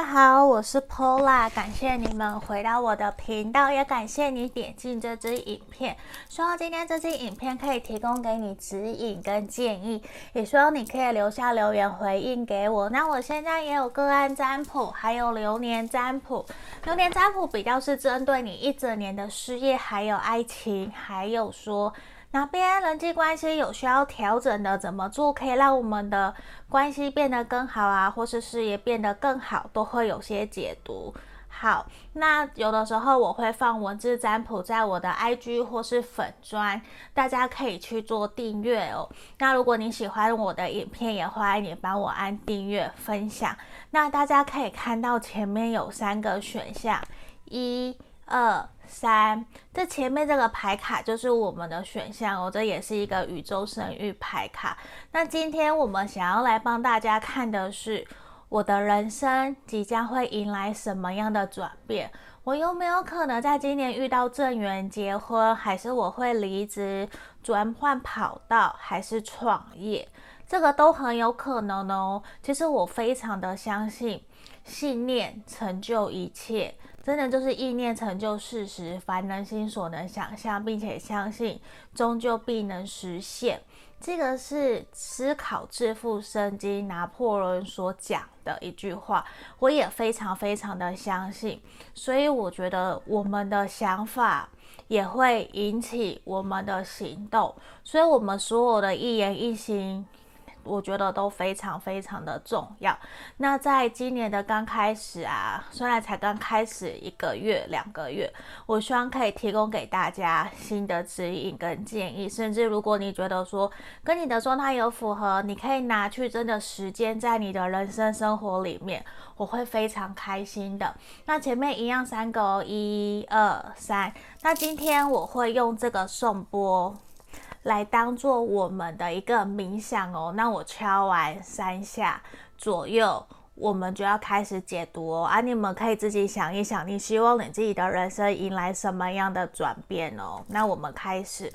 大家好，我是 Pola，感谢你们回到我的频道，也感谢你点进这支影片。希望今天这支影片可以提供给你指引跟建议，也希望你可以留下留言回应给我。那我现在也有个案占卜，还有流年占卜。流年占卜比较是针对你一整年的事业，还有爱情，还有说。哪边人际关系有需要调整的，怎么做可以让我们的关系变得更好啊，或是事业变得更好，都会有些解读。好，那有的时候我会放文字占卜在我的 IG 或是粉专，大家可以去做订阅哦。那如果你喜欢我的影片，也欢迎你帮我按订阅、分享。那大家可以看到前面有三个选项，一、二。三，这前面这个牌卡就是我们的选项哦，这也是一个宇宙神域牌卡。那今天我们想要来帮大家看的是，我的人生即将会迎来什么样的转变？我有没有可能在今年遇到正缘结婚，还是我会离职转换跑道，还是创业？这个都很有可能哦。其实我非常的相信，信念成就一切。真的就是意念成就事实，凡人心所能想象，并且相信，终究必能实现。这个是思考致富圣经拿破仑所讲的一句话，我也非常非常的相信。所以我觉得我们的想法也会引起我们的行动，所以我们所有的一言一行。我觉得都非常非常的重要。那在今年的刚开始啊，虽然才刚开始一个月、两个月，我希望可以提供给大家新的指引跟建议。甚至如果你觉得说跟你的状态有符合，你可以拿去真的实践在你的人生生活里面，我会非常开心的。那前面一样三个哦，一二三。那今天我会用这个颂钵。来当做我们的一个冥想哦，那我敲完三下左右，我们就要开始解读哦。啊，你们可以自己想一想，你希望你自己的人生迎来什么样的转变哦？那我们开始。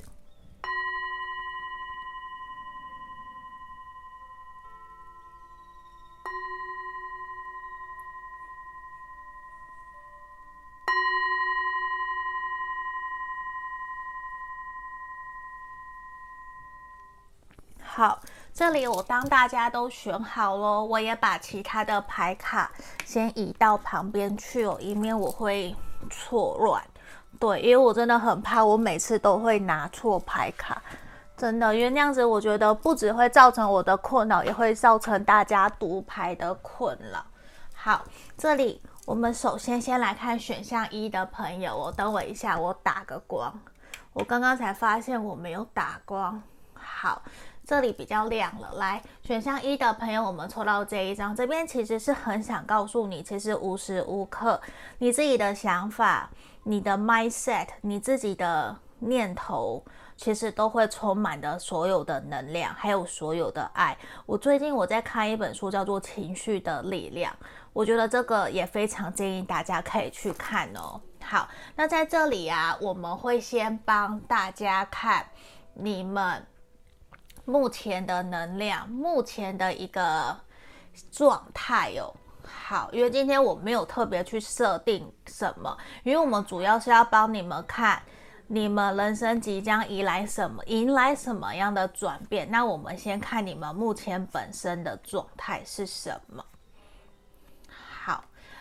好，这里我当大家都选好了，我也把其他的牌卡先移到旁边去哦，以免我会错乱。对，因为我真的很怕，我每次都会拿错牌卡，真的，因为那样子我觉得不只会造成我的困扰，也会造成大家读牌的困扰。好，这里我们首先先来看选项一的朋友哦，等我一下，我打个光，我刚刚才发现我没有打光。好。这里比较亮了，来选项一的朋友，我们抽到这一张，这边其实是很想告诉你，其实无时无刻你自己的想法、你的 mindset、你自己的念头，其实都会充满的所有的能量，还有所有的爱。我最近我在看一本书，叫做《情绪的力量》，我觉得这个也非常建议大家可以去看哦。好，那在这里啊，我们会先帮大家看你们。目前的能量，目前的一个状态哦。好，因为今天我没有特别去设定什么，因为我们主要是要帮你们看你们人生即将迎来什么，迎来什么样的转变。那我们先看你们目前本身的状态是什么。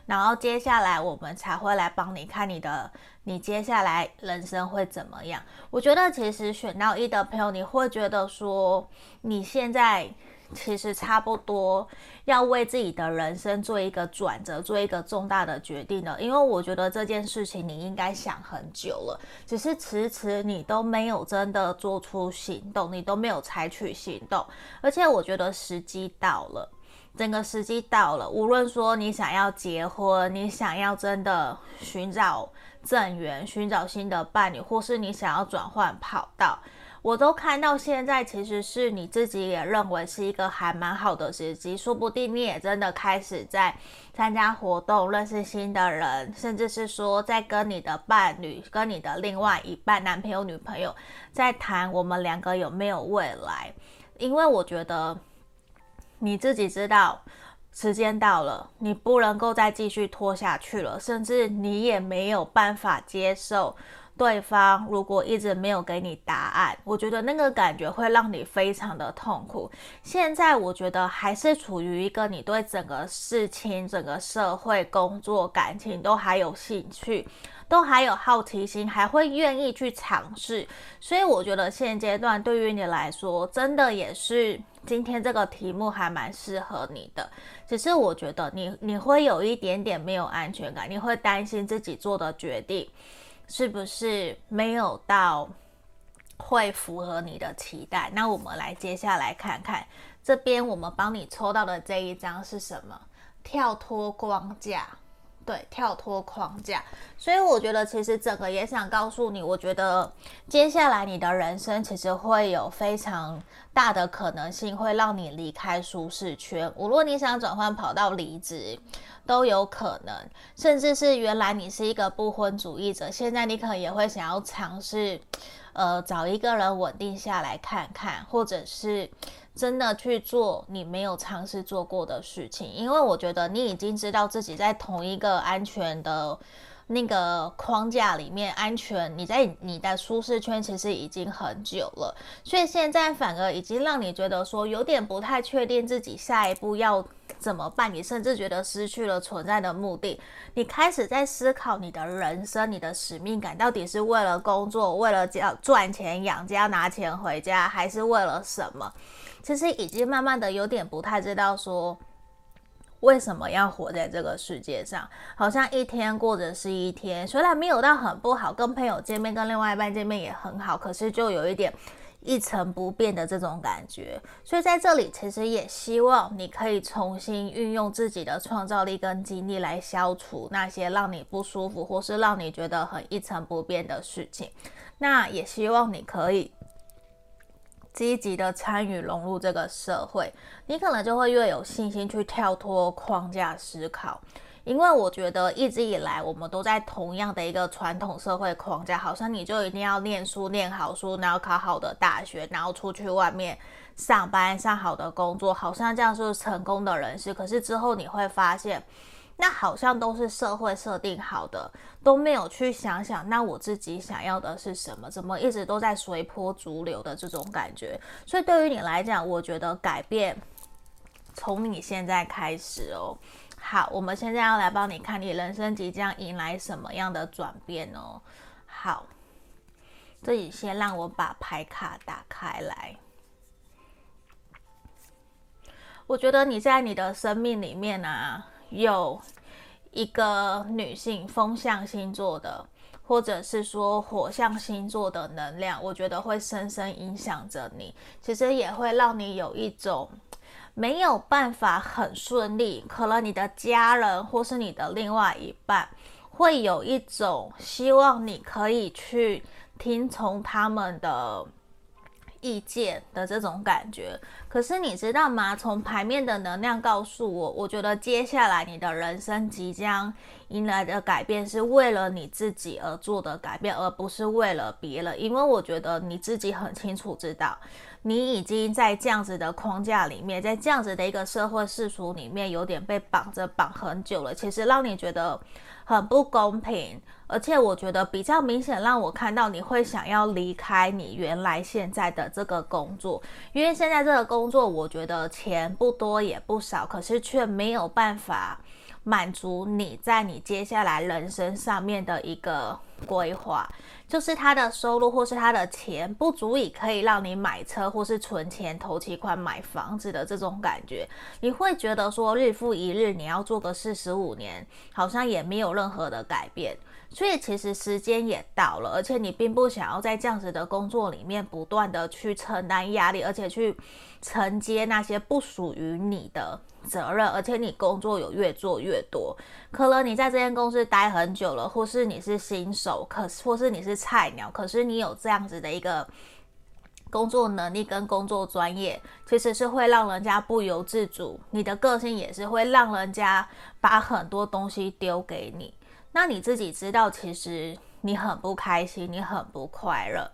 然后接下来我们才会来帮你看你的，你接下来人生会怎么样？我觉得其实选到一的朋友，你会觉得说你现在其实差不多要为自己的人生做一个转折，做一个重大的决定了。因为我觉得这件事情你应该想很久了，只是迟迟你都没有真的做出行动，你都没有采取行动，而且我觉得时机到了。整个时机到了，无论说你想要结婚，你想要真的寻找正缘，寻找新的伴侣，或是你想要转换跑道，我都看到现在其实是你自己也认为是一个还蛮好的时机，说不定你也真的开始在参加活动，认识新的人，甚至是说在跟你的伴侣、跟你的另外一半、男朋友、女朋友在谈我们两个有没有未来，因为我觉得。你自己知道，时间到了，你不能够再继续拖下去了，甚至你也没有办法接受。对方如果一直没有给你答案，我觉得那个感觉会让你非常的痛苦。现在我觉得还是处于一个你对整个事情、整个社会、工作、感情都还有兴趣，都还有好奇心，还会愿意去尝试。所以我觉得现阶段对于你来说，真的也是今天这个题目还蛮适合你的。只是我觉得你你会有一点点没有安全感，你会担心自己做的决定。是不是没有到会符合你的期待？那我们来接下来看看这边我们帮你抽到的这一张是什么？跳脱框架，对，跳脱框架。所以我觉得其实整个也想告诉你，我觉得接下来你的人生其实会有非常大的可能性会让你离开舒适圈。无论你想转换跑道离职。都有可能，甚至是原来你是一个不婚主义者，现在你可能也会想要尝试，呃，找一个人稳定下来看看，或者是真的去做你没有尝试做过的事情，因为我觉得你已经知道自己在同一个安全的。那个框架里面安全，你在你的舒适圈其实已经很久了，所以现在反而已经让你觉得说有点不太确定自己下一步要怎么办，你甚至觉得失去了存在的目的，你开始在思考你的人生、你的使命感到底是为了工作、为了要赚钱养家、拿钱回家，还是为了什么？其实已经慢慢的有点不太知道说。为什么要活在这个世界上？好像一天过着是一天，虽然没有到很不好，跟朋友见面、跟另外一半见面也很好，可是就有一点一成不变的这种感觉。所以在这里，其实也希望你可以重新运用自己的创造力跟精力来消除那些让你不舒服或是让你觉得很一成不变的事情。那也希望你可以。积极的参与融入这个社会，你可能就会越有信心去跳脱框架思考。因为我觉得一直以来我们都在同样的一个传统社会框架，好像你就一定要念书、念好书，然后考好的大学，然后出去外面上班、上好的工作，好像这样是成功的人士。可是之后你会发现。那好像都是社会设定好的，都没有去想想，那我自己想要的是什么？怎么一直都在随波逐流的这种感觉？所以对于你来讲，我觉得改变从你现在开始哦。好，我们现在要来帮你看，你人生即将迎来什么样的转变哦。好，这里先让我把牌卡打开来。我觉得你在你的生命里面啊。有一个女性风象星座的，或者是说火象星座的能量，我觉得会深深影响着你。其实也会让你有一种没有办法很顺利，可能你的家人或是你的另外一半会有一种希望你可以去听从他们的。意见的这种感觉，可是你知道吗？从牌面的能量告诉我，我觉得接下来你的人生即将迎来的改变是为了你自己而做的改变，而不是为了别人。因为我觉得你自己很清楚知道，你已经在这样子的框架里面，在这样子的一个社会世俗里面，有点被绑着绑很久了。其实让你觉得很不公平。而且我觉得比较明显，让我看到你会想要离开你原来现在的这个工作，因为现在这个工作，我觉得钱不多也不少，可是却没有办法满足你在你接下来人生上面的一个规划。就是他的收入或是他的钱不足以可以让你买车或是存钱投期款买房子的这种感觉，你会觉得说日复一日你要做个四十五年，好像也没有任何的改变。所以其实时间也到了，而且你并不想要在这样子的工作里面不断的去承担压力，而且去承接那些不属于你的责任，而且你工作有越做越多。可能你在这间公司待很久了，或是你是新手，可是或是你是菜鸟，可是你有这样子的一个工作能力跟工作专业，其实是会让人家不由自主。你的个性也是会让人家把很多东西丢给你。那你自己知道，其实你很不开心，你很不快乐，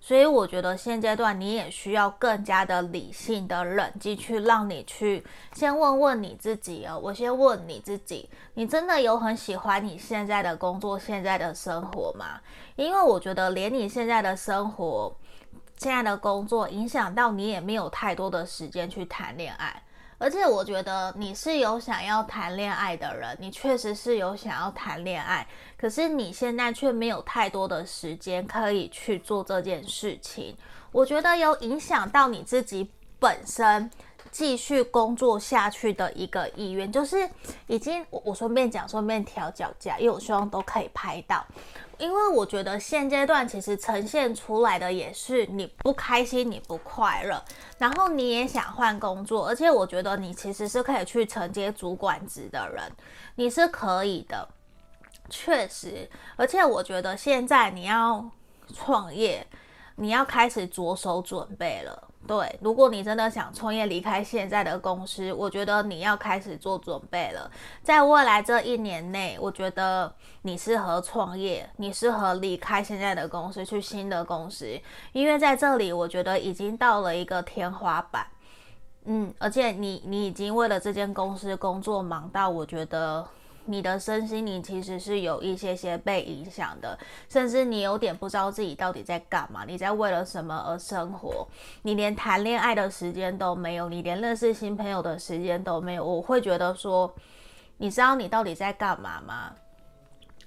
所以我觉得现阶段你也需要更加的理性的冷静，去让你去先问问你自己哦。我先问你自己，你真的有很喜欢你现在的工作、现在的生活吗？因为我觉得连你现在的生活、现在的工作影响到你，也没有太多的时间去谈恋爱。而且我觉得你是有想要谈恋爱的人，你确实是有想要谈恋爱，可是你现在却没有太多的时间可以去做这件事情。我觉得有影响到你自己本身继续工作下去的一个意愿，就是已经我我顺便讲，顺便调脚架，因为我希望都可以拍到。因为我觉得现阶段其实呈现出来的也是你不开心，你不快乐，然后你也想换工作，而且我觉得你其实是可以去承接主管职的人，你是可以的，确实，而且我觉得现在你要创业，你要开始着手准备了。对，如果你真的想创业，离开现在的公司，我觉得你要开始做准备了。在未来这一年内，我觉得你适合创业，你适合离开现在的公司，去新的公司，因为在这里，我觉得已经到了一个天花板。嗯，而且你你已经为了这间公司工作忙到，我觉得。你的身心灵其实是有一些些被影响的，甚至你有点不知道自己到底在干嘛，你在为了什么而生活，你连谈恋爱的时间都没有，你连认识新朋友的时间都没有。我会觉得说，你知道你到底在干嘛吗？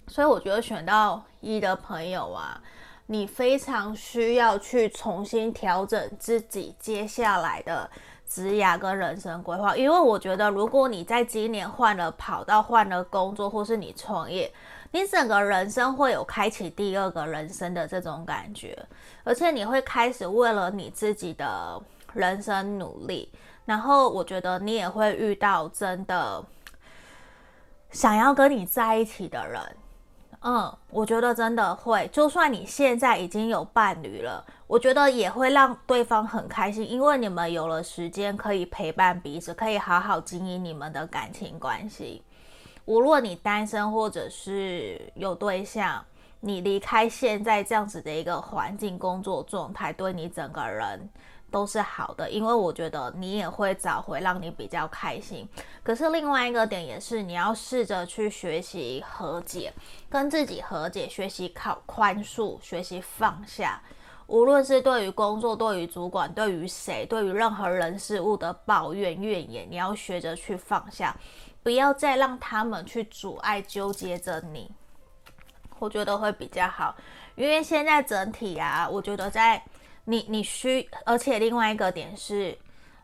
所以我觉得选到一的朋友啊，你非常需要去重新调整自己接下来的。职涯跟人生规划，因为我觉得，如果你在今年换了跑道、换了工作，或是你创业，你整个人生会有开启第二个人生的这种感觉，而且你会开始为了你自己的人生努力，然后我觉得你也会遇到真的想要跟你在一起的人。嗯，我觉得真的会，就算你现在已经有伴侣了，我觉得也会让对方很开心，因为你们有了时间可以陪伴彼此，可以好好经营你们的感情关系。无论你单身或者是有对象，你离开现在这样子的一个环境、工作状态，对你整个人。都是好的，因为我觉得你也会找回让你比较开心。可是另外一个点也是，你要试着去学习和解，跟自己和解，学习靠宽恕，学习放下。无论是对于工作、对于主管、对于谁、对于任何人事物的抱怨、怨言，你要学着去放下，不要再让他们去阻碍、纠结着你。我觉得会比较好，因为现在整体啊，我觉得在。你你需，而且另外一个点是，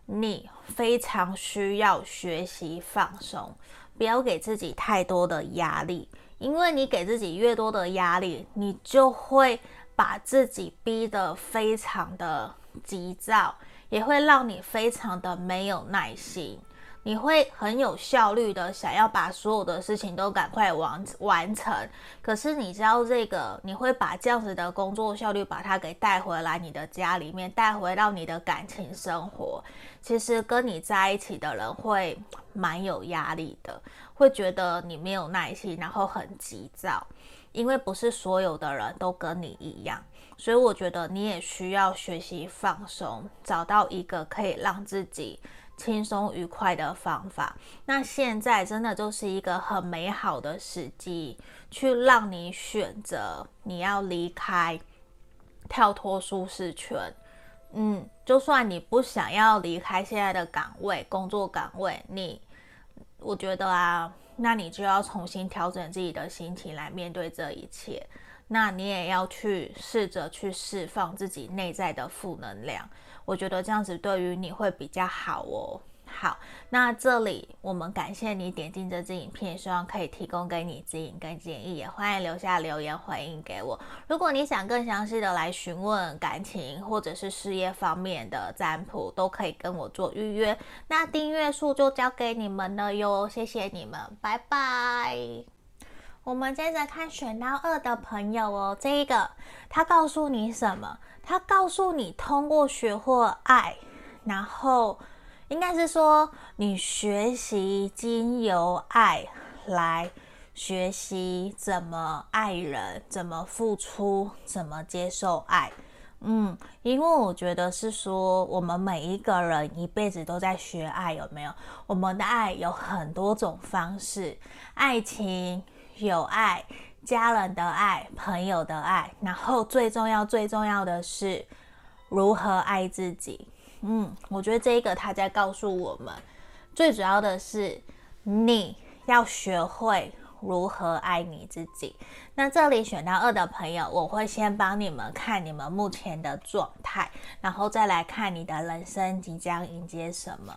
你非常需要学习放松，不要给自己太多的压力，因为你给自己越多的压力，你就会把自己逼得非常的急躁，也会让你非常的没有耐心。你会很有效率的想要把所有的事情都赶快完完成，可是你知道这个，你会把这样子的工作效率把它给带回来你的家里面，带回到你的感情生活。其实跟你在一起的人会蛮有压力的，会觉得你没有耐心，然后很急躁，因为不是所有的人都跟你一样，所以我觉得你也需要学习放松，找到一个可以让自己。轻松愉快的方法，那现在真的就是一个很美好的时机，去让你选择你要离开，跳脱舒适圈。嗯，就算你不想要离开现在的岗位、工作岗位，你，我觉得啊，那你就要重新调整自己的心情来面对这一切。那你也要去试着去释放自己内在的负能量。我觉得这样子对于你会比较好哦。好，那这里我们感谢你点进这支影片，希望可以提供给你指引跟建议，也欢迎留下留言回应给我。如果你想更详细的来询问感情或者是事业方面的占卜，都可以跟我做预约。那订阅数就交给你们了哟，谢谢你们，拜拜。我们接着看选到二的朋友哦，这一个他告诉你什么？他告诉你，通过学会爱，然后应该是说你学习经由爱来学习怎么爱人，怎么付出，怎么接受爱。嗯，因为我觉得是说，我们每一个人一辈子都在学爱，有没有？我们的爱有很多种方式，爱情、友爱、家人的爱、朋友的爱，然后最重要、最重要的是如何爱自己。嗯，我觉得这一个他在告诉我们，最主要的是你要学会。如何爱你自己？那这里选到二的朋友，我会先帮你们看你们目前的状态，然后再来看你的人生即将迎接什么。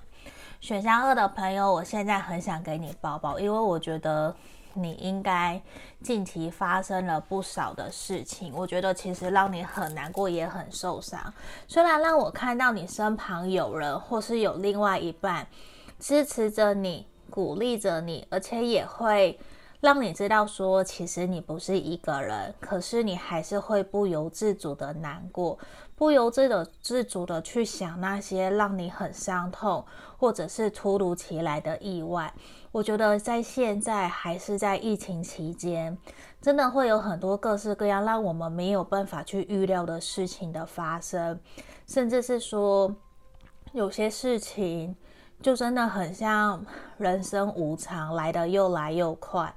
选项二的朋友，我现在很想给你抱抱，因为我觉得你应该近期发生了不少的事情，我觉得其实让你很难过，也很受伤。虽然让我看到你身旁有人，或是有另外一半支持着你，鼓励着你，而且也会。让你知道说，其实你不是一个人，可是你还是会不由自主的难过，不由自的自主的去想那些让你很伤痛，或者是突如其来的意外。我觉得在现在还是在疫情期间，真的会有很多各式各样让我们没有办法去预料的事情的发生，甚至是说有些事情就真的很像人生无常，来得又来又快。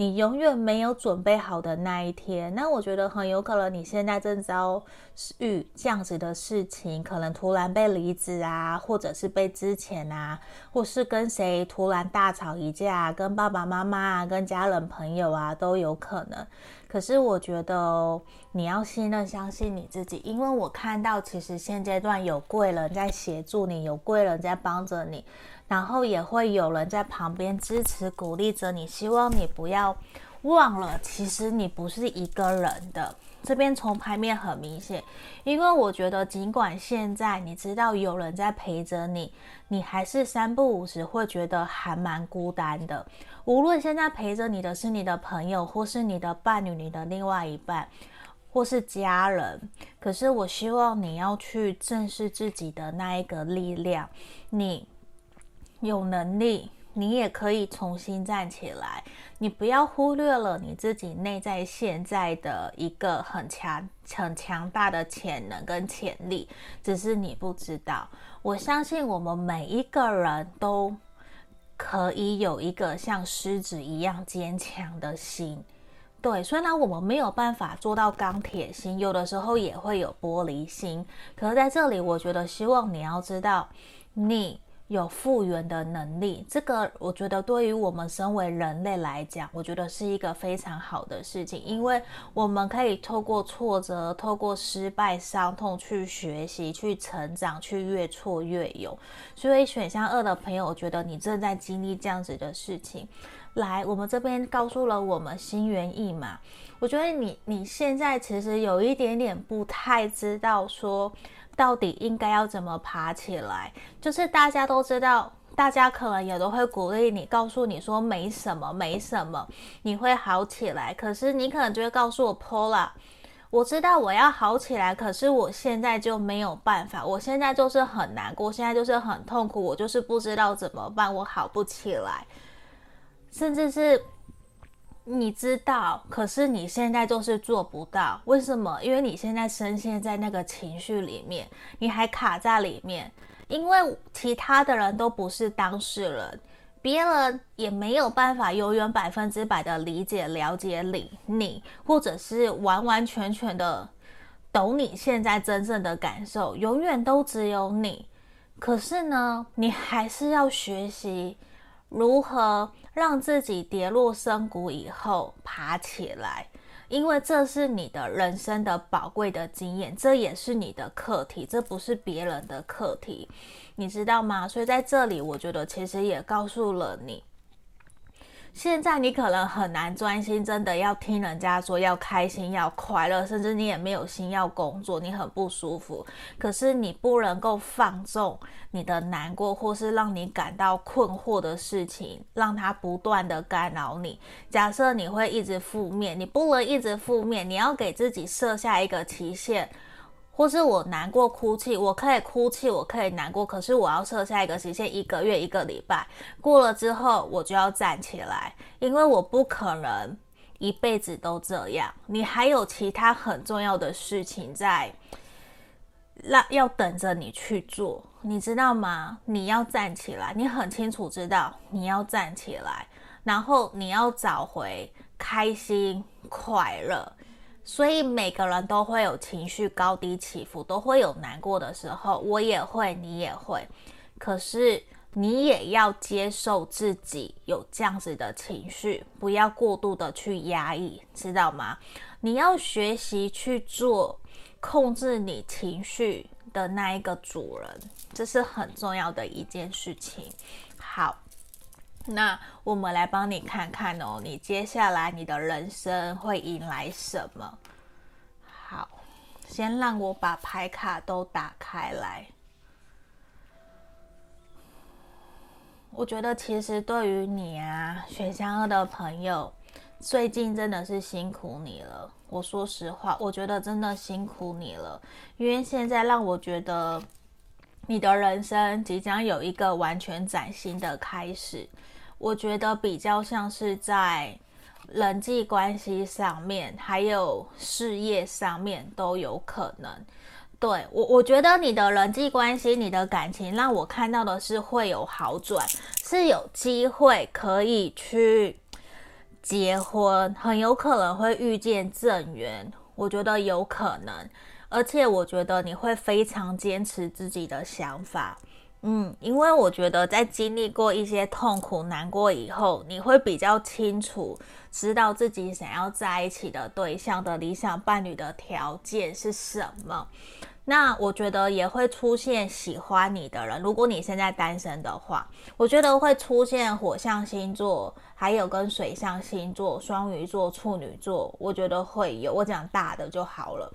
你永远没有准备好的那一天，那我觉得很有可能你现在正遭遇这样子的事情，可能突然被离职啊，或者是被之前啊，或是跟谁突然大吵一架，跟爸爸妈妈，跟家人朋友啊都有可能。可是我觉得你要信任、相信你自己，因为我看到其实现阶段有贵人在协助你，有贵人在帮着你。然后也会有人在旁边支持、鼓励着你，希望你不要忘了，其实你不是一个人的。这边从牌面很明显，因为我觉得，尽管现在你知道有人在陪着你，你还是三不五时会觉得还蛮孤单的。无论现在陪着你的是你的朋友，或是你的伴侣、你的另外一半，或是家人，可是我希望你要去正视自己的那一个力量，你。有能力，你也可以重新站起来。你不要忽略了你自己内在现在的一个很强、很强大的潜能跟潜力，只是你不知道。我相信我们每一个人都可以有一个像狮子一样坚强的心。对，虽然我们没有办法做到钢铁心，有的时候也会有玻璃心。可是在这里，我觉得希望你要知道，你。有复原的能力，这个我觉得对于我们身为人类来讲，我觉得是一个非常好的事情，因为我们可以透过挫折、透过失败、伤痛去学习、去成长、去越挫越勇。所以选项二的朋友，我觉得你正在经历这样子的事情。来，我们这边告诉了我们心猿意马，我觉得你你现在其实有一点点不太知道说。到底应该要怎么爬起来？就是大家都知道，大家可能也都会鼓励你，告诉你说没什么，没什么，你会好起来。可是你可能就会告诉我，Paula，我知道我要好起来，可是我现在就没有办法，我现在就是很难过，现在就是很痛苦，我就是不知道怎么办，我好不起来，甚至是。你知道，可是你现在就是做不到。为什么？因为你现在深陷在那个情绪里面，你还卡在里面。因为其他的人都不是当事人，别人也没有办法永远百分之百的理解、了解你，你或者是完完全全的懂你现在真正的感受，永远都只有你。可是呢，你还是要学习如何。让自己跌落深谷以后爬起来，因为这是你的人生的宝贵的经验，这也是你的课题，这不是别人的课题，你知道吗？所以在这里，我觉得其实也告诉了你。现在你可能很难专心，真的要听人家说要开心、要快乐，甚至你也没有心要工作，你很不舒服。可是你不能够放纵你的难过，或是让你感到困惑的事情，让它不断的干扰你。假设你会一直负面，你不能一直负面，你要给自己设下一个期限。或是我难过哭泣，我可以哭泣，我可以难过，可是我要设下一个期限，一个月、一个礼拜过了之后，我就要站起来，因为我不可能一辈子都这样。你还有其他很重要的事情在让要等着你去做，你知道吗？你要站起来，你很清楚知道你要站起来，然后你要找回开心快乐。所以每个人都会有情绪高低起伏，都会有难过的时候，我也会，你也会。可是你也要接受自己有这样子的情绪，不要过度的去压抑，知道吗？你要学习去做控制你情绪的那一个主人，这是很重要的一件事情。好。那我们来帮你看看哦，你接下来你的人生会迎来什么？好，先让我把牌卡都打开来。我觉得其实对于你啊，选项二的朋友，最近真的是辛苦你了。我说实话，我觉得真的辛苦你了，因为现在让我觉得你的人生即将有一个完全崭新的开始。我觉得比较像是在人际关系上面，还有事业上面都有可能。对，我，我觉得你的人际关系、你的感情，让我看到的是会有好转，是有机会可以去结婚，很有可能会遇见正缘。我觉得有可能，而且我觉得你会非常坚持自己的想法。嗯，因为我觉得在经历过一些痛苦、难过以后，你会比较清楚知道自己想要在一起的对象的理想伴侣的条件是什么。那我觉得也会出现喜欢你的人。如果你现在单身的话，我觉得会出现火象星座，还有跟水象星座、双鱼座、处女座，我觉得会有。我讲大的就好了。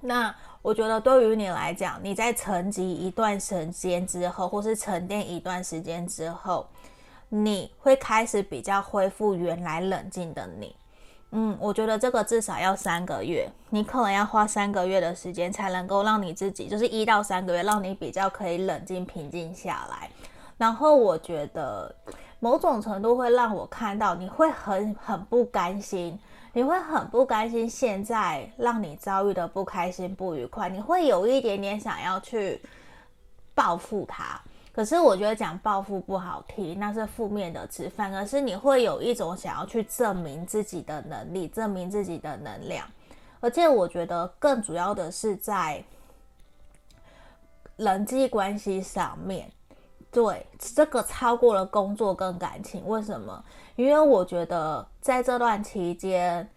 那。我觉得对于你来讲，你在沉寂一段时间之后，或是沉淀一段时间之后，你会开始比较恢复原来冷静的你。嗯，我觉得这个至少要三个月，你可能要花三个月的时间才能够让你自己，就是一到三个月，让你比较可以冷静平静下来。然后我觉得某种程度会让我看到你会很很不甘心。你会很不甘心，现在让你遭遇的不开心、不愉快，你会有一点点想要去报复他。可是我觉得讲报复不好听，那是负面的词，反而是你会有一种想要去证明自己的能力、证明自己的能量。而且我觉得更主要的是在人际关系上面，对，这个超过了工作跟感情。为什么？因为我觉得在这段期间，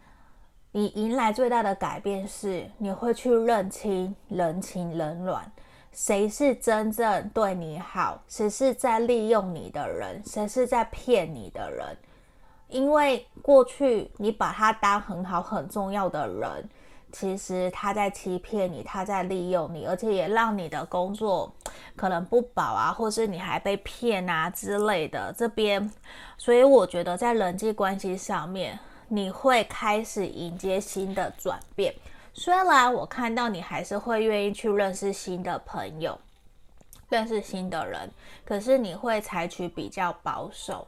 你迎来最大的改变是，你会去认清人情冷暖，谁是真正对你好，谁是在利用你的人，谁是在骗你的人。因为过去你把他当很好很重要的人，其实他在欺骗你，他在利用你，而且也让你的工作可能不保啊，或是你还被骗啊之类的。这边，所以我觉得在人际关系上面，你会开始迎接新的转变。虽然我看到你还是会愿意去认识新的朋友，认识新的人，可是你会采取比较保守，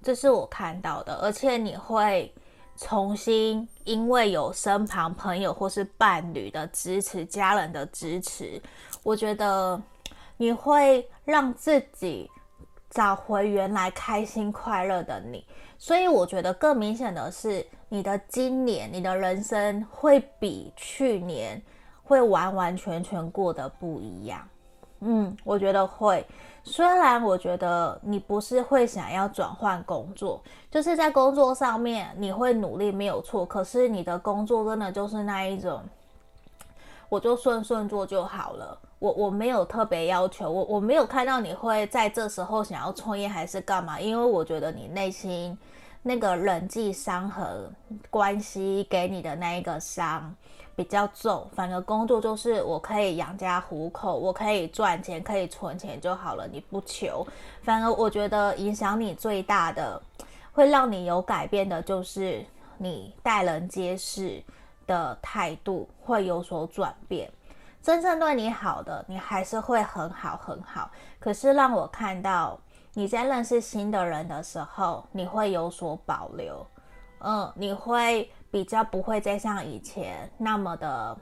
这是我看到的，而且你会。重新，因为有身旁朋友或是伴侣的支持、家人的支持，我觉得你会让自己找回原来开心快乐的你。所以我觉得更明显的是，你的今年，你的人生会比去年会完完全全过得不一样。嗯，我觉得会。虽然我觉得你不是会想要转换工作，就是在工作上面你会努力没有错，可是你的工作真的就是那一种，我就顺顺做就好了。我我没有特别要求，我我没有看到你会在这时候想要创业还是干嘛，因为我觉得你内心那个人际伤和关系给你的那一个伤。比较重，反而工作就是我可以养家糊口，我可以赚钱，可以存钱就好了。你不求，反而我觉得影响你最大的，会让你有改变的，就是你待人接事的态度会有所转变。真正对你好的，你还是会很好很好。可是让我看到你在认识新的人的时候，你会有所保留。嗯，你会。比较不会再像以前那么的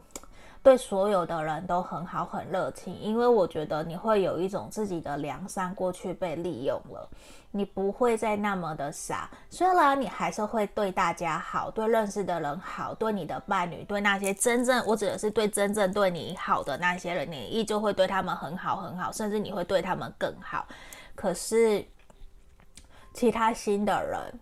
对所有的人都很好、很热情，因为我觉得你会有一种自己的良善过去被利用了，你不会再那么的傻。虽然你还是会对大家好，对认识的人好，对你的伴侣，对那些真正我指的是对真正对你好的那些人，你依旧会对他们很好、很好，甚至你会对他们更好。可是其他新的人。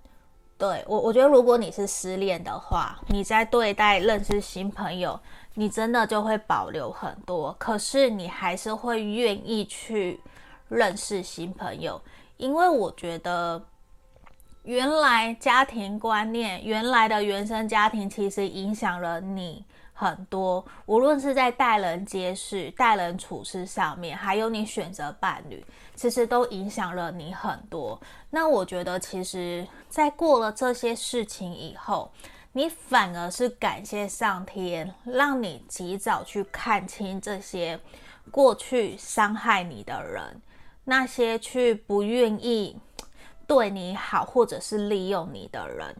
对我，我觉得如果你是失恋的话，你在对待认识新朋友，你真的就会保留很多。可是你还是会愿意去认识新朋友，因为我觉得原来家庭观念，原来的原生家庭其实影响了你。很多，无论是在待人接事、待人处事上面，还有你选择伴侣，其实都影响了你很多。那我觉得，其实，在过了这些事情以后，你反而是感谢上天，让你及早去看清这些过去伤害你的人，那些去不愿意对你好或者是利用你的人。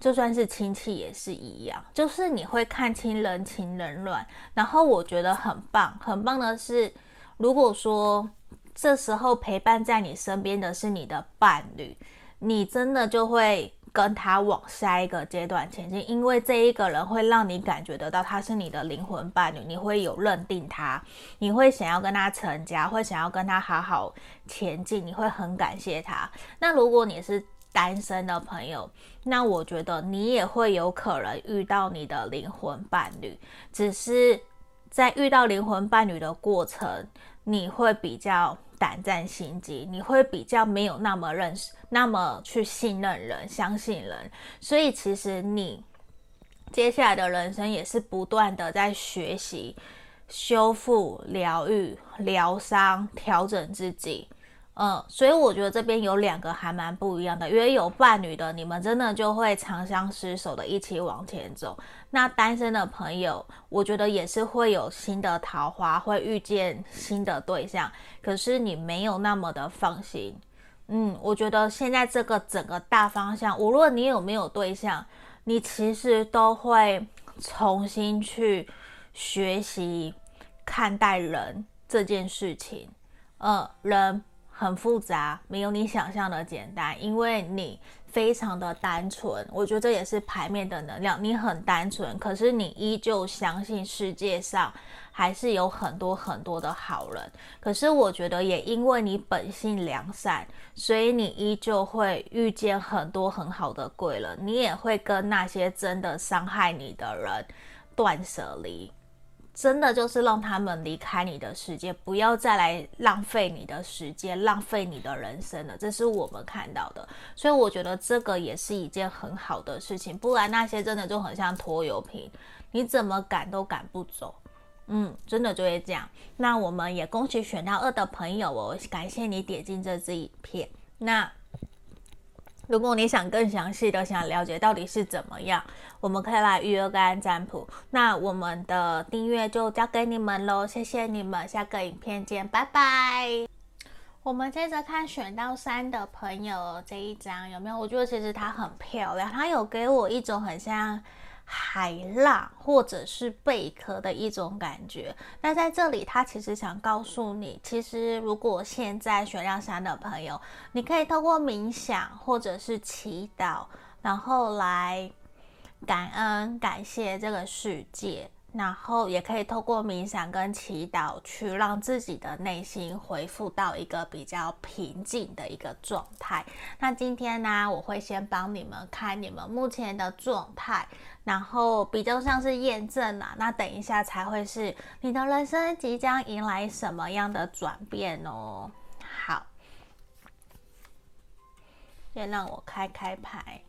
就算是亲戚也是一样，就是你会看清人情冷暖，然后我觉得很棒，很棒的是，如果说这时候陪伴在你身边的是你的伴侣，你真的就会跟他往下一个阶段前进，因为这一个人会让你感觉得到他是你的灵魂伴侣，你会有认定他，你会想要跟他成家，会想要跟他好好前进，你会很感谢他。那如果你是单身的朋友，那我觉得你也会有可能遇到你的灵魂伴侣，只是在遇到灵魂伴侣的过程，你会比较胆战心惊，你会比较没有那么认识，那么去信任人、相信人，所以其实你接下来的人生也是不断的在学习、修复、疗愈、疗伤、调整自己。嗯，所以我觉得这边有两个还蛮不一样的，因为有伴侣的，你们真的就会长相厮守的一起往前走。那单身的朋友，我觉得也是会有新的桃花，会遇见新的对象，可是你没有那么的放心。嗯，我觉得现在这个整个大方向，无论你有没有对象，你其实都会重新去学习看待人这件事情。嗯，人。很复杂，没有你想象的简单，因为你非常的单纯。我觉得这也是牌面的能量，你很单纯，可是你依旧相信世界上还是有很多很多的好人。可是我觉得也因为你本性良善，所以你依旧会遇见很多很好的贵人，你也会跟那些真的伤害你的人断舍离。真的就是让他们离开你的世界，不要再来浪费你的时间，浪费你的人生了。这是我们看到的，所以我觉得这个也是一件很好的事情。不然那些真的就很像拖油瓶，你怎么赶都赶不走。嗯，真的就会这样。那我们也恭喜选到二的朋友哦，感谢你点进这支影片。那。如果你想更详细的想了解到底是怎么样，我们可以来预约个案占卜。那我们的订阅就交给你们喽，谢谢你们，下个影片见，拜拜。我们接着看选到三的朋友这一张有没有？我觉得其实它很漂亮，它有给我一种很像。海浪或者是贝壳的一种感觉。那在这里，他其实想告诉你，其实如果现在选亮山的朋友，你可以透过冥想或者是祈祷，然后来感恩、感谢这个世界。然后也可以透过冥想跟祈祷，去让自己的内心恢复到一个比较平静的一个状态。那今天呢，我会先帮你们看你们目前的状态，然后比较像是验证啦。那等一下才会是你的人生即将迎来什么样的转变哦。好，先让我开开牌。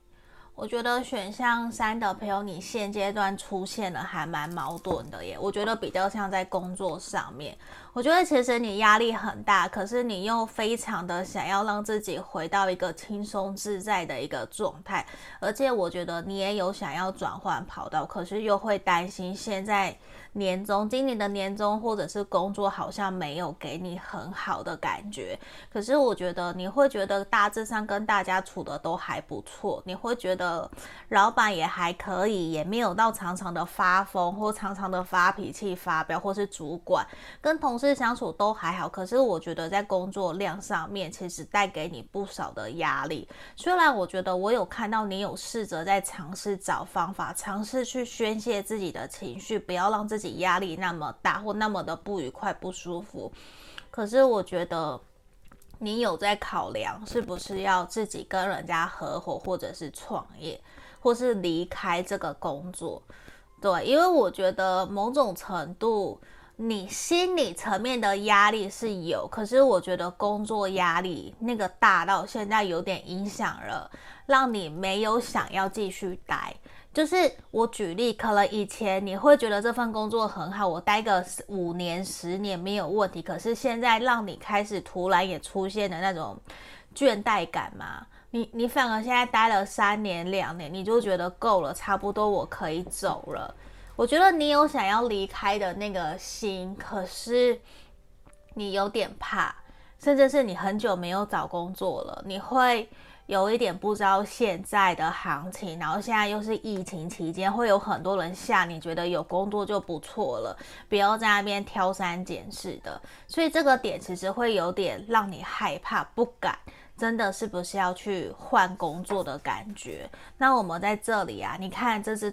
我觉得选项三的朋友，你现阶段出现了还蛮矛盾的耶。我觉得比较像在工作上面，我觉得其实你压力很大，可是你又非常的想要让自己回到一个轻松自在的一个状态，而且我觉得你也有想要转换跑道，可是又会担心现在年终，今年的年终或者是工作好像没有给你很好的感觉。可是我觉得你会觉得大致上跟大家处的都还不错，你会觉得老板也还可以，也没有到常常的发疯或常常的发脾气发飙，或是主管跟同事相处都还好。可是我觉得在工作量上面，其实带给你不少的压力。虽然我觉得我有看到你有试着在尝试找方法，尝试去宣泄自己的情绪，不要让自己。压力那么大或那么的不愉快不舒服，可是我觉得你有在考量是不是要自己跟人家合伙，或者是创业，或是离开这个工作。对，因为我觉得某种程度你心理层面的压力是有，可是我觉得工作压力那个大到现在有点影响了，让你没有想要继续待。就是我举例，可能以前你会觉得这份工作很好，我待个五年、十年没有问题。可是现在让你开始突然也出现了那种倦怠感嘛？你你反而现在待了三年、两年，你就觉得够了，差不多我可以走了。我觉得你有想要离开的那个心，可是你有点怕，甚至是你很久没有找工作了，你会。有一点不知道现在的行情，然后现在又是疫情期间，会有很多人吓你，觉得有工作就不错了，不要在那边挑三拣四的。所以这个点其实会有点让你害怕，不敢，真的是不是要去换工作的感觉？那我们在这里啊，你看这只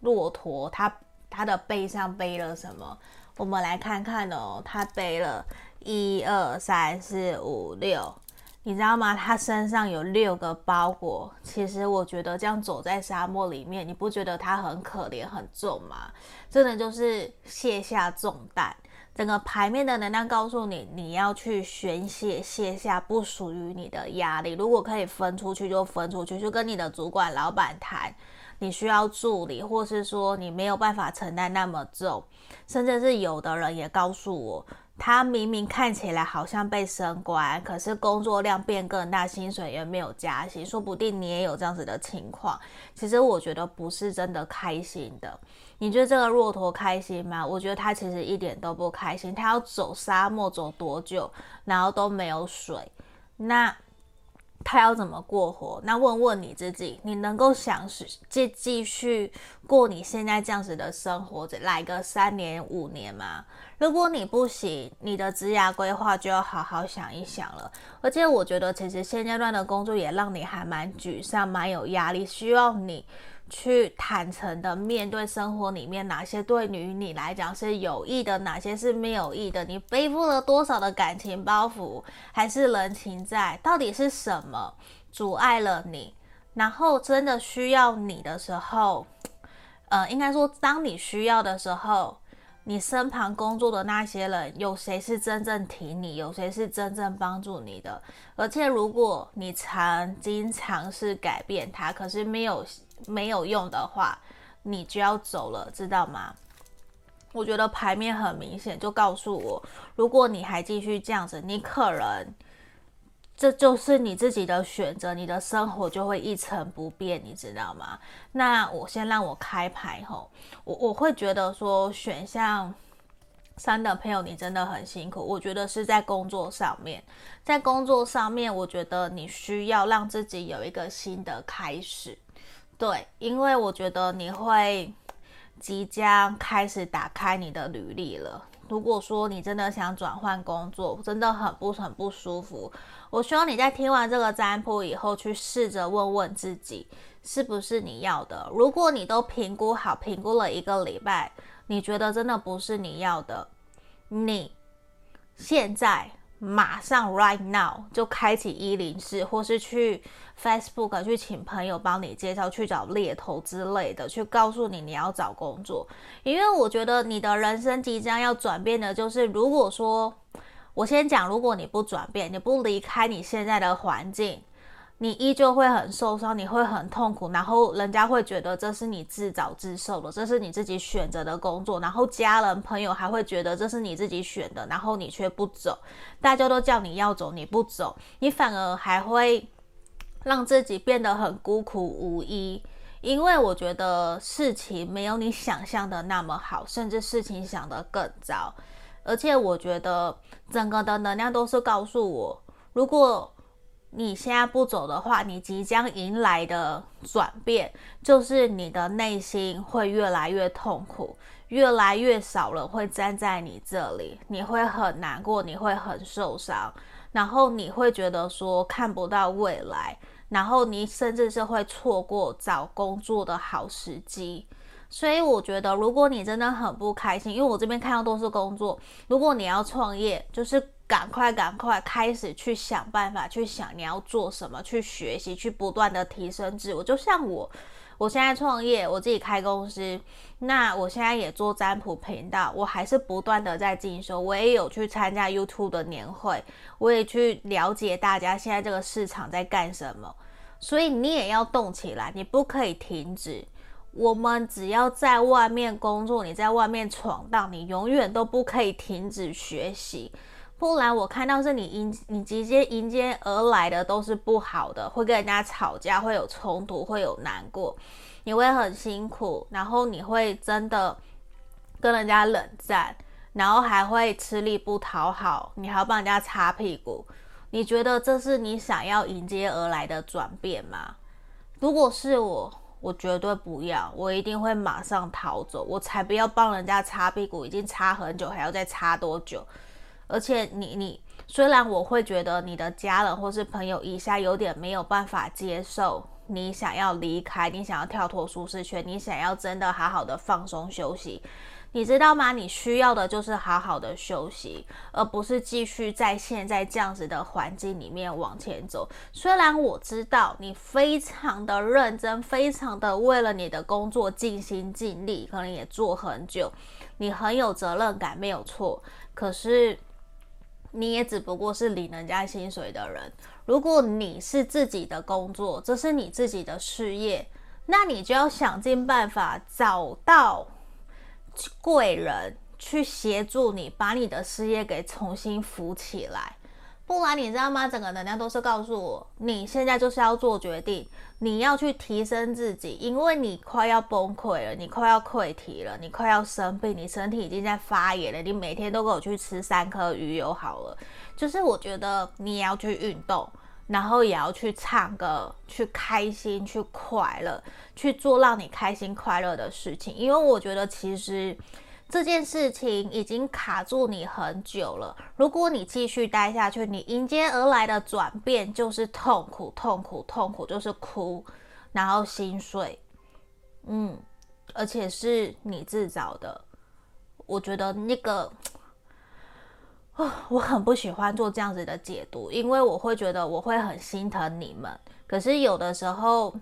骆驼，它它的背上背了什么？我们来看看哦，它背了一二三四五六。你知道吗？他身上有六个包裹。其实我觉得这样走在沙漠里面，你不觉得他很可怜、很重吗？真的就是卸下重担。整个牌面的能量告诉你，你要去宣泄、卸下不属于你的压力。如果可以分出去，就分出去，就跟你的主管、老板谈。你需要助理，或是说你没有办法承担那么重，甚至是有的人也告诉我。他明明看起来好像被升官，可是工作量变更大，薪水也没有加薪，说不定你也有这样子的情况。其实我觉得不是真的开心的。你觉得这个骆驼开心吗？我觉得他其实一点都不开心。他要走沙漠走多久，然后都没有水，那。他要怎么过活？那问问你自己，你能够想继继续过你现在这样子的生活，来个三年五年吗？如果你不行，你的职涯规划就要好好想一想了。而且我觉得，其实现阶段的工作也让你还蛮沮丧、蛮有压力，需要你。去坦诚的面对生活里面哪些对于你来讲是有益的，哪些是没有益的？你背负了多少的感情包袱，还是人情债？到底是什么阻碍了你？然后真的需要你的时候，呃，应该说当你需要的时候，你身旁工作的那些人，有谁是真正挺你？有谁是真正帮助你的？而且如果你曾经尝试改变他，可是没有。没有用的话，你就要走了，知道吗？我觉得牌面很明显，就告诉我，如果你还继续这样子，你可能这就是你自己的选择，你的生活就会一成不变，你知道吗？那我先让我开牌吼，我我会觉得说选项三的朋友，你真的很辛苦。我觉得是在工作上面，在工作上面，我觉得你需要让自己有一个新的开始。对，因为我觉得你会即将开始打开你的履历了。如果说你真的想转换工作，真的很不很不舒服，我希望你在听完这个占卜以后，去试着问问自己，是不是你要的。如果你都评估好，评估了一个礼拜，你觉得真的不是你要的，你现在。马上，right now 就开启一零四，或是去 Facebook 去请朋友帮你介绍，去找猎头之类的，去告诉你你要找工作。因为我觉得你的人生即将要转变的，就是如果说我先讲，如果你不转变，你不离开你现在的环境。你依旧会很受伤，你会很痛苦，然后人家会觉得这是你自找自受的，这是你自己选择的工作，然后家人朋友还会觉得这是你自己选的，然后你却不走，大家都叫你要走，你不走，你反而还会让自己变得很孤苦无依，因为我觉得事情没有你想象的那么好，甚至事情想得更糟。而且我觉得整个的能量都是告诉我，如果你现在不走的话，你即将迎来的转变就是你的内心会越来越痛苦，越来越少人会站在你这里，你会很难过，你会很受伤，然后你会觉得说看不到未来。然后你甚至是会错过找工作的好时机，所以我觉得，如果你真的很不开心，因为我这边看到都是工作，如果你要创业，就是赶快赶快开始去想办法，去想你要做什么，去学习，去不断的提升自我。就像我。我现在创业，我自己开公司，那我现在也做占卜频道，我还是不断的在进修，我也有去参加 YouTube 的年会，我也去了解大家现在这个市场在干什么，所以你也要动起来，你不可以停止。我们只要在外面工作，你在外面闯荡，你永远都不可以停止学习。不然我看到是你迎你直接迎接而来的都是不好的，会跟人家吵架，会有冲突，会有难过，你会很辛苦，然后你会真的跟人家冷战，然后还会吃力不讨好，你还要帮人家擦屁股。你觉得这是你想要迎接而来的转变吗？如果是我，我绝对不要，我一定会马上逃走，我才不要帮人家擦屁股，已经擦很久，还要再擦多久？而且你你虽然我会觉得你的家人或是朋友一下有点没有办法接受你想要离开，你想要跳脱舒适圈，你想要真的好好的放松休息，你知道吗？你需要的就是好好的休息，而不是继续在现在这样子的环境里面往前走。虽然我知道你非常的认真，非常的为了你的工作尽心尽力，可能也做很久，你很有责任感，没有错。可是。你也只不过是领人家薪水的人。如果你是自己的工作，这是你自己的事业，那你就要想尽办法找到贵人去协助你，把你的事业给重新扶起来。不然你知道吗？整个能量都是告诉我，你现在就是要做决定，你要去提升自己，因为你快要崩溃了，你快要溃堤了，你快要生病，你身体已经在发炎了。你每天都给我去吃三颗鱼油好了。就是我觉得你也要去运动，然后也要去唱歌，去开心，去快乐，去做让你开心快乐的事情。因为我觉得其实。这件事情已经卡住你很久了。如果你继续待下去，你迎接而来的转变就是痛苦，痛苦，痛苦，就是哭，然后心碎。嗯，而且是你自找的。我觉得那个，哦，我很不喜欢做这样子的解读，因为我会觉得我会很心疼你们。可是有的时候。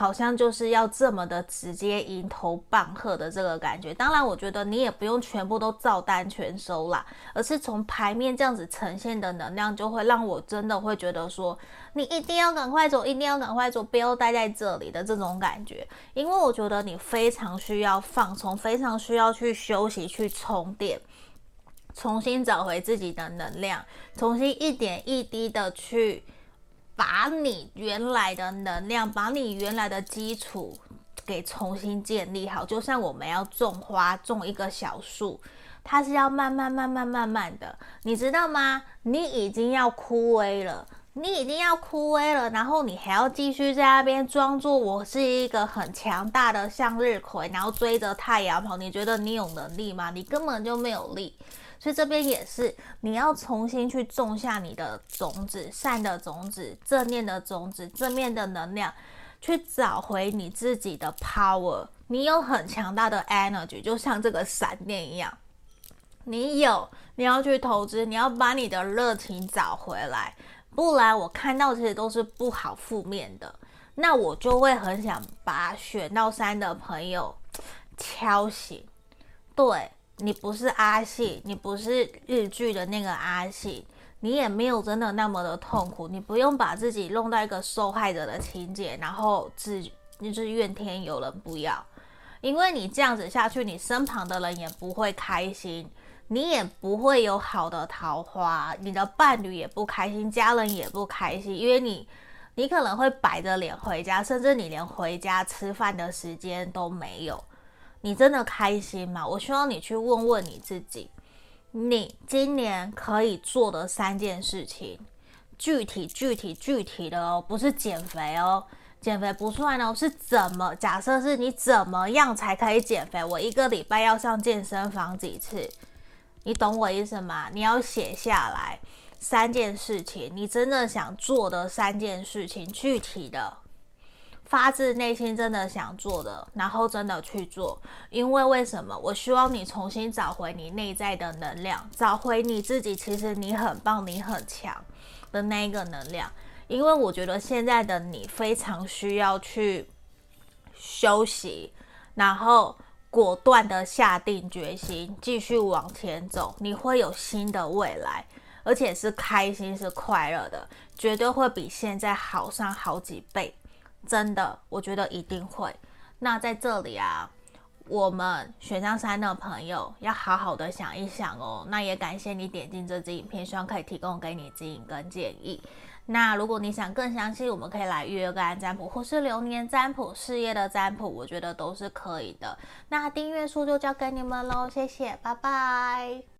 好像就是要这么的直接迎头棒喝的这个感觉。当然，我觉得你也不用全部都照单全收啦，而是从牌面这样子呈现的能量，就会让我真的会觉得说，你一定要赶快走，一定要赶快走，不要待在这里的这种感觉。因为我觉得你非常需要放松，非常需要去休息、去充电，重新找回自己的能量，重新一点一滴的去。把你原来的能量，把你原来的基础给重新建立好，就像我们要种花，种一个小树，它是要慢慢、慢慢、慢慢的，你知道吗？你已经要枯萎了，你已经要枯萎了，然后你还要继续在那边装作我是一个很强大的向日葵，然后追着太阳跑，你觉得你有能力吗？你根本就没有力。所以这边也是，你要重新去种下你的种子，善的种子，正念的种子，正面的能量，去找回你自己的 power。你有很强大的 energy，就像这个闪电一样。你有，你要去投资，你要把你的热情找回来。不然我看到这些都是不好、负面的，那我就会很想把选到三的朋友敲醒。对。你不是阿信，你不是日剧的那个阿信，你也没有真的那么的痛苦，你不用把自己弄到一个受害者的情节，然后自就是怨天尤人，不要，因为你这样子下去，你身旁的人也不会开心，你也不会有好的桃花，你的伴侣也不开心，家人也不开心，因为你。你可能会摆着脸回家，甚至你连回家吃饭的时间都没有。你真的开心吗？我希望你去问问你自己，你今年可以做的三件事情，具体、具体、具体的哦，不是减肥哦，减肥不算哦，是怎么？假设是你怎么样才可以减肥？我一个礼拜要上健身房几次？你懂我意思吗？你要写下来三件事情，你真的想做的三件事情，具体的。发自内心真的想做的，然后真的去做，因为为什么？我希望你重新找回你内在的能量，找回你自己，其实你很棒，你很强的那一个能量。因为我觉得现在的你非常需要去休息，然后果断的下定决心，继续往前走，你会有新的未来，而且是开心、是快乐的，绝对会比现在好上好几倍。真的，我觉得一定会。那在这里啊，我们选项三的朋友要好好的想一想哦。那也感谢你点进这支影片，希望可以提供给你指引跟建议。那如果你想更详细，我们可以来预约个案占卜，或是流年占卜、事业的占卜，我觉得都是可以的。那订阅数就交给你们喽，谢谢，拜拜。